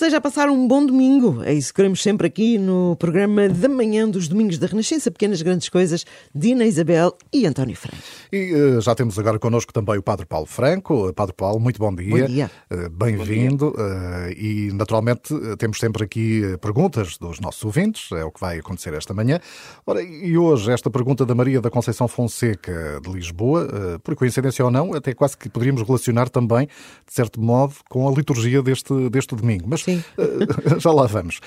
esteja a passar um bom domingo. É isso que queremos sempre aqui no programa da manhã dos Domingos da Renascença, Pequenas Grandes Coisas, Dina Isabel e António Franco. E uh, já temos agora connosco também o Padre Paulo Franco. Padre Paulo, muito bom dia. Bom dia. Uh, Bem-vindo. Uh, e, naturalmente, temos sempre aqui perguntas dos nossos ouvintes, é o que vai acontecer esta manhã. Ora, e hoje, esta pergunta da Maria da Conceição Fonseca de Lisboa, por coincidência ou não, até quase que poderíamos relacionar também, de certo modo, com a liturgia deste, deste domingo. Mas Sim. já lá vamos.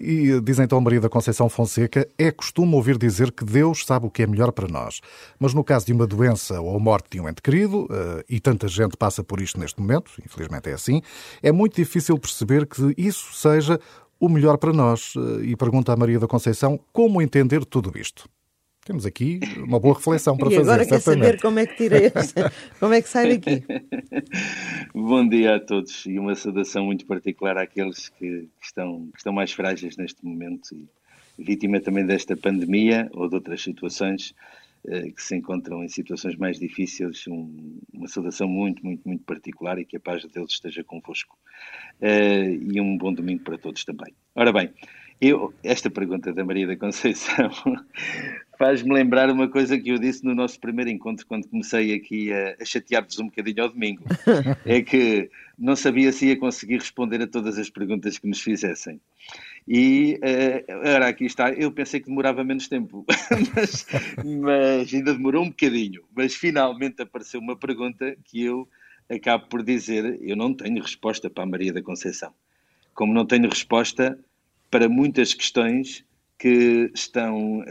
E diz então Maria da Conceição Fonseca, é costume ouvir dizer que Deus sabe o que é melhor para nós. Mas no caso de uma doença ou morte de um ente querido, e tanta gente passa por isto neste momento, infelizmente é assim, é muito difícil perceber que isso seja o melhor para nós. E pergunta a Maria da Conceição como entender tudo isto. Temos aqui uma boa reflexão para e fazer. Agora quer saber como é que tira esta, como é que sai daqui. Bom dia a todos e uma saudação muito particular àqueles que estão, que estão mais frágeis neste momento e vítima também desta pandemia ou de outras situações eh, que se encontram em situações mais difíceis. Um, uma saudação muito, muito, muito particular e que a paz de Deus esteja convosco. Uh, e um bom domingo para todos também. Ora bem, eu, esta pergunta da Maria da Conceição faz-me lembrar uma coisa que eu disse no nosso primeiro encontro, quando comecei aqui a, a chatear-vos um bocadinho ao domingo. É que não sabia se ia conseguir responder a todas as perguntas que nos fizessem. E uh, ora, aqui está, eu pensei que demorava menos tempo, mas, mas ainda demorou um bocadinho. Mas finalmente apareceu uma pergunta que eu acabo por dizer: eu não tenho resposta para a Maria da Conceição. Como não tenho resposta para muitas questões que estão uh,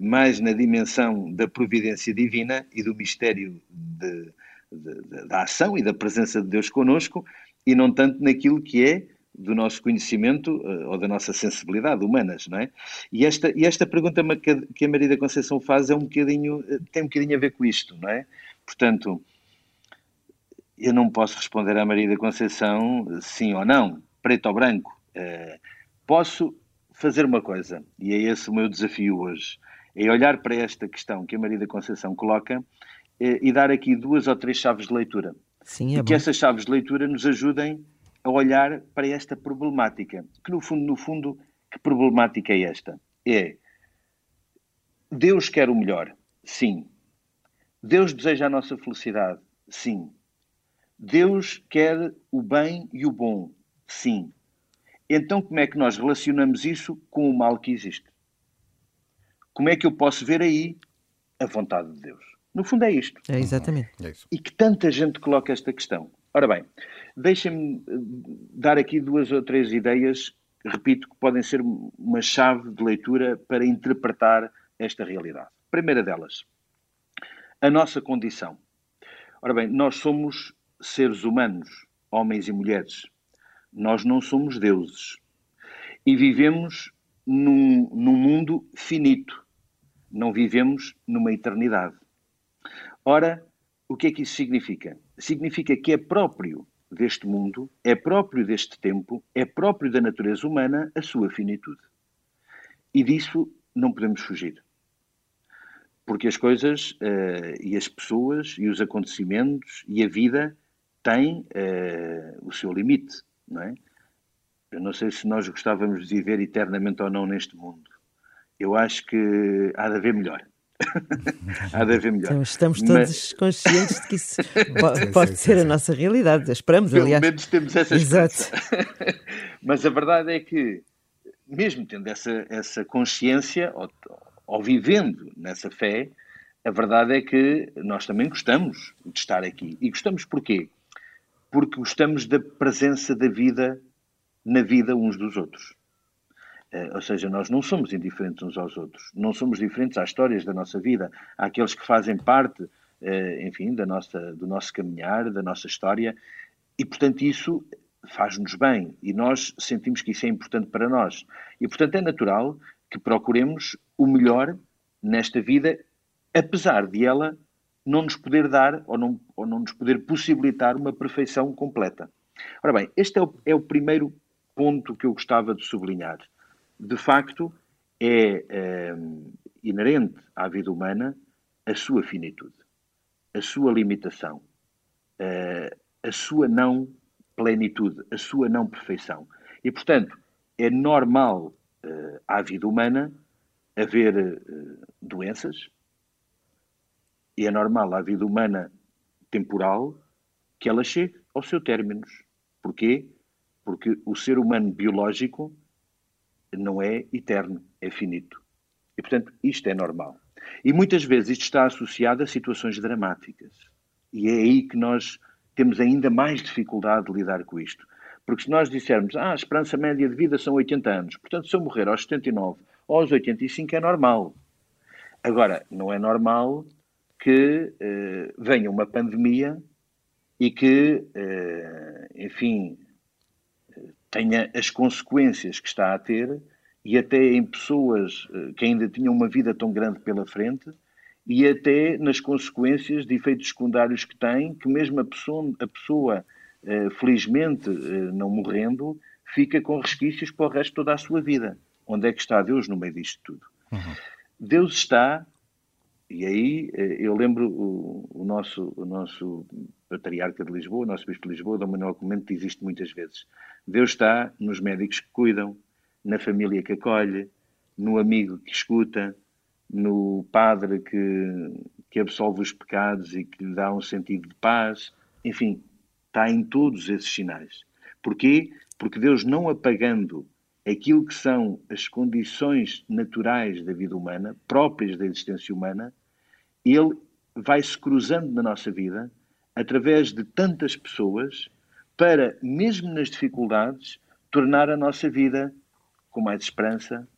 mais na dimensão da providência divina e do mistério de, de, de, da ação e da presença de Deus conosco, e não tanto naquilo que é do nosso conhecimento uh, ou da nossa sensibilidade humanas, não é? E esta, e esta pergunta que a Maria da Conceição faz é um bocadinho, tem um bocadinho a ver com isto, não é? Portanto, eu não posso responder à Maria da Conceição sim ou não, preto ou branco. Uh, posso fazer uma coisa, e é esse o meu desafio hoje, é olhar para esta questão que a Maria da Conceição coloca eh, e dar aqui duas ou três chaves de leitura. Sim, é e que essas chaves de leitura nos ajudem a olhar para esta problemática. Que no fundo, no fundo, que problemática é esta? É Deus quer o melhor, sim. Deus deseja a nossa felicidade, sim. Deus quer o bem e o bom, sim. Então, como é que nós relacionamos isso com o mal que existe? Como é que eu posso ver aí a vontade de Deus? No fundo, é isto. É exatamente. É isso. E que tanta gente coloca esta questão. Ora bem, deixem-me dar aqui duas ou três ideias, repito, que podem ser uma chave de leitura para interpretar esta realidade. Primeira delas, a nossa condição. Ora bem, nós somos seres humanos, homens e mulheres. Nós não somos deuses. E vivemos num, num mundo finito. Não vivemos numa eternidade. Ora, o que é que isso significa? Significa que é próprio deste mundo, é próprio deste tempo, é próprio da natureza humana a sua finitude. E disso não podemos fugir. Porque as coisas uh, e as pessoas e os acontecimentos e a vida têm uh, o seu limite não é? Eu não sei se nós gostávamos de viver eternamente ou não neste mundo. Eu acho que há de haver melhor. há de haver melhor. Então, estamos todos Mas... conscientes de que isso pode, pode ser a nossa realidade. Esperamos, Pelo aliás. Pelo menos temos essa Exato. Mas a verdade é que, mesmo tendo essa, essa consciência, ou, ou vivendo nessa fé, a verdade é que nós também gostamos de estar aqui. E gostamos porquê? Porque gostamos da presença da vida na vida uns dos outros. Uh, ou seja, nós não somos indiferentes uns aos outros, não somos diferentes às histórias da nossa vida, àqueles que fazem parte, uh, enfim, da nossa, do nosso caminhar, da nossa história, e portanto isso faz-nos bem e nós sentimos que isso é importante para nós. E portanto é natural que procuremos o melhor nesta vida, apesar de ela não nos poder dar ou não, ou não nos poder possibilitar uma perfeição completa. Ora bem, este é o, é o primeiro ponto que eu gostava de sublinhar. De facto, é, é inerente à vida humana a sua finitude, a sua limitação, a, a sua não plenitude, a sua não perfeição. E, portanto, é normal uh, à vida humana haver uh, doenças, e é normal à vida humana temporal que ela chegue ao seu término. Porquê? Porque o ser humano biológico não é eterno, é finito. E, portanto, isto é normal. E muitas vezes isto está associado a situações dramáticas. E é aí que nós temos ainda mais dificuldade de lidar com isto. Porque se nós dissermos, ah, a esperança média de vida são 80 anos, portanto, se eu morrer aos 79 ou aos 85 é normal. Agora, não é normal que eh, venha uma pandemia e que, eh, enfim, tenha as consequências que está a ter e até em pessoas eh, que ainda tinham uma vida tão grande pela frente e até nas consequências de efeitos secundários que tem, que mesmo a pessoa, a pessoa eh, felizmente não morrendo, fica com resquícios para o resto toda a sua vida. Onde é que está Deus no meio disto tudo? Uhum. Deus está, e aí eu lembro o, o, nosso, o nosso patriarca de Lisboa, o nosso bispo de Lisboa, Dom Manuel Comento, diz isto muitas vezes. Deus está nos médicos que cuidam, na família que acolhe, no amigo que escuta, no padre que, que absolve os pecados e que lhe dá um sentido de paz. Enfim, está em todos esses sinais. Porquê? Porque Deus, não apagando aquilo que são as condições naturais da vida humana, próprias da existência humana, Ele vai se cruzando na nossa vida através de tantas pessoas para, mesmo nas dificuldades, tornar a nossa vida com mais esperança,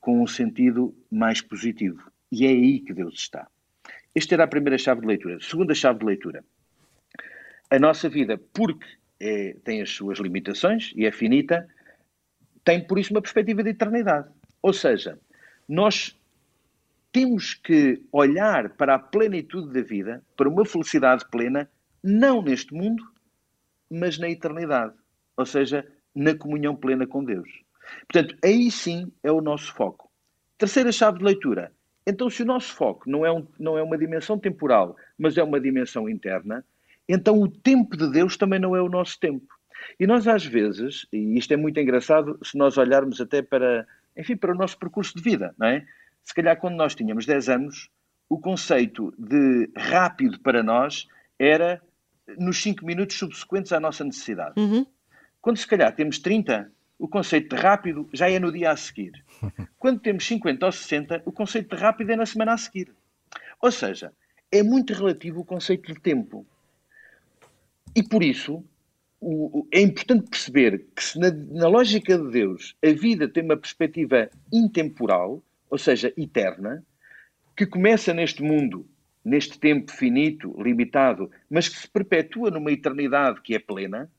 com um sentido mais positivo. E é aí que Deus está. Esta era a primeira chave de leitura. Segunda chave de leitura. A nossa vida, porque é, tem as suas limitações e é finita, tem por isso uma perspectiva de eternidade. Ou seja, nós temos que olhar para a plenitude da vida, para uma felicidade plena, não neste mundo, mas na eternidade. Ou seja, na comunhão plena com Deus. Portanto, aí sim é o nosso foco. Terceira chave de leitura. Então, se o nosso foco não é, um, não é uma dimensão temporal, mas é uma dimensão interna, então o tempo de Deus também não é o nosso tempo. E nós, às vezes, e isto é muito engraçado, se nós olharmos até para, enfim, para o nosso percurso de vida, não é? Se calhar quando nós tínhamos 10 anos, o conceito de rápido para nós era nos 5 minutos subsequentes à nossa necessidade. Uhum. Quando se calhar temos 30, o conceito de rápido já é no dia a seguir. Quando temos 50 ou 60, o conceito de rápido é na semana a seguir. Ou seja, é muito relativo o conceito de tempo. E por isso, o, é importante perceber que se na, na lógica de Deus a vida tem uma perspectiva intemporal, ou seja, eterna, que começa neste mundo, neste tempo finito, limitado, mas que se perpetua numa eternidade que é plena,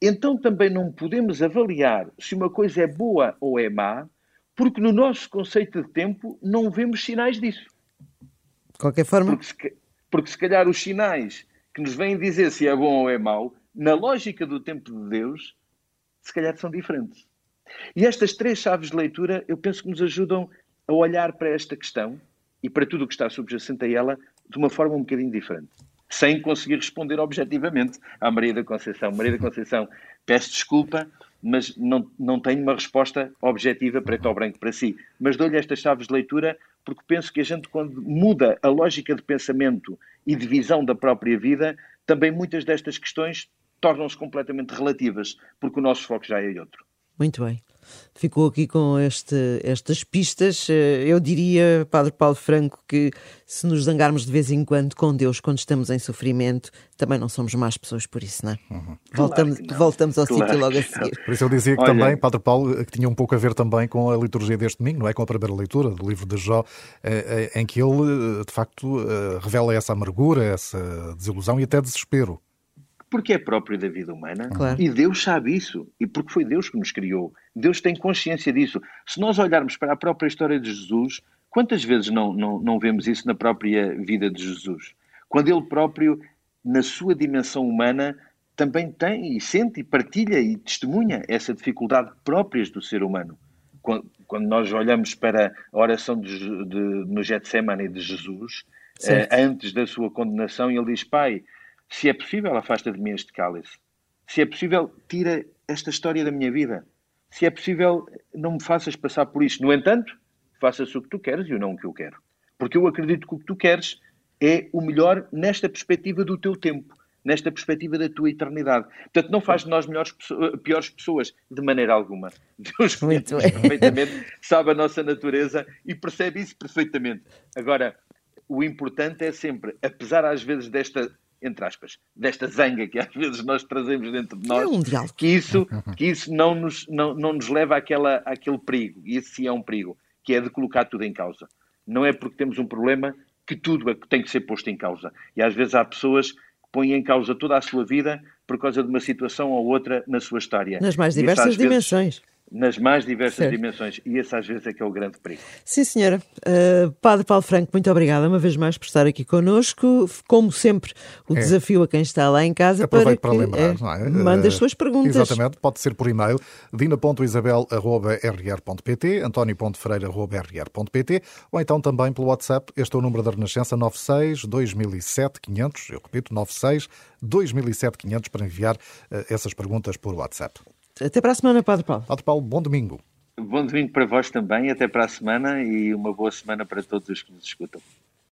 então também não podemos avaliar se uma coisa é boa ou é má, porque no nosso conceito de tempo não vemos sinais disso. De qualquer forma. Porque se, porque se calhar os sinais que nos vêm dizer se é bom ou é mau, na lógica do tempo de Deus, se calhar são diferentes. E estas três chaves de leitura, eu penso que nos ajudam a olhar para esta questão e para tudo o que está subjacente a ela de uma forma um bocadinho diferente sem conseguir responder objetivamente à Maria da Conceição. Maria da Conceição, peço desculpa, mas não, não tenho uma resposta objetiva preto ou branco para si. Mas dou-lhe estas chaves de leitura porque penso que a gente, quando muda a lógica de pensamento e de visão da própria vida, também muitas destas questões tornam-se completamente relativas, porque o nosso foco já é outro. Muito bem ficou aqui com este, estas pistas. Eh, eu diria, Padre Paulo Franco, que se nos zangarmos de vez em quando com Deus quando estamos em sofrimento, também não somos más pessoas por isso, não é? Uhum. Voltamos, claro voltamos ao claro sítio logo a seguir. Por isso eu dizia que Olha... também, Padre Paulo, que tinha um pouco a ver também com a liturgia deste domingo, não é? Com a primeira leitura do livro de Jó, eh, eh, em que ele, de facto, revela essa amargura, essa desilusão e até desespero porque é próprio da vida humana claro. e Deus sabe isso e porque foi Deus que nos criou. Deus tem consciência disso. Se nós olharmos para a própria história de Jesus, quantas vezes não, não, não vemos isso na própria vida de Jesus? Quando ele próprio, na sua dimensão humana, também tem e sente e partilha e testemunha essa dificuldade próprias do ser humano. Quando, quando nós olhamos para a oração de, de, no Getsemane de Jesus, eh, antes da sua condenação, ele diz: Pai, se é possível, afasta de mim este cálice. Se é possível, tira esta história da minha vida. se é possível, não me faças passar por isto. No entanto, faça-se o que tu queres e o não o que eu quero. Porque eu acredito que o que tu queres é o melhor nesta perspectiva do teu tempo, nesta perspectiva da tua eternidade. Portanto, não faz de nós melhores, piores pessoas, de maneira alguma. Deus Muito perfeitamente, sabe a nossa natureza e percebe isso perfeitamente. Agora, o importante é sempre, apesar às vezes desta entre aspas, desta zanga que às vezes nós trazemos dentro de nós, é um que isso, que isso não, nos, não, não nos leva àquela, àquele perigo, e esse sim é um perigo, que é de colocar tudo em causa. Não é porque temos um problema que tudo é tem que ser posto em causa. E às vezes há pessoas que põem em causa toda a sua vida por causa de uma situação ou outra na sua história. Nas mais diversas dimensões. Vezes, nas mais diversas certo. dimensões. E esse às vezes é que é o grande perigo. Sim, senhora. Uh, Padre Paulo Franco, muito obrigada uma vez mais por estar aqui connosco. Como sempre, o é. desafio a quem está lá em casa Aproveito para, que, para lembrar, é, não é? Manda as suas perguntas. Exatamente, pode ser por e-mail dina.isabel.rr.pt, antonio.freire.rr.pt ou então também pelo WhatsApp. Este é o número da Renascença 96 2007 500, eu repito, 96 2007 500 para enviar uh, essas perguntas por WhatsApp. Até para a semana, Padre Paulo. Padre Paulo, bom domingo. Bom domingo para vós também, até para a semana e uma boa semana para todos os que nos escutam.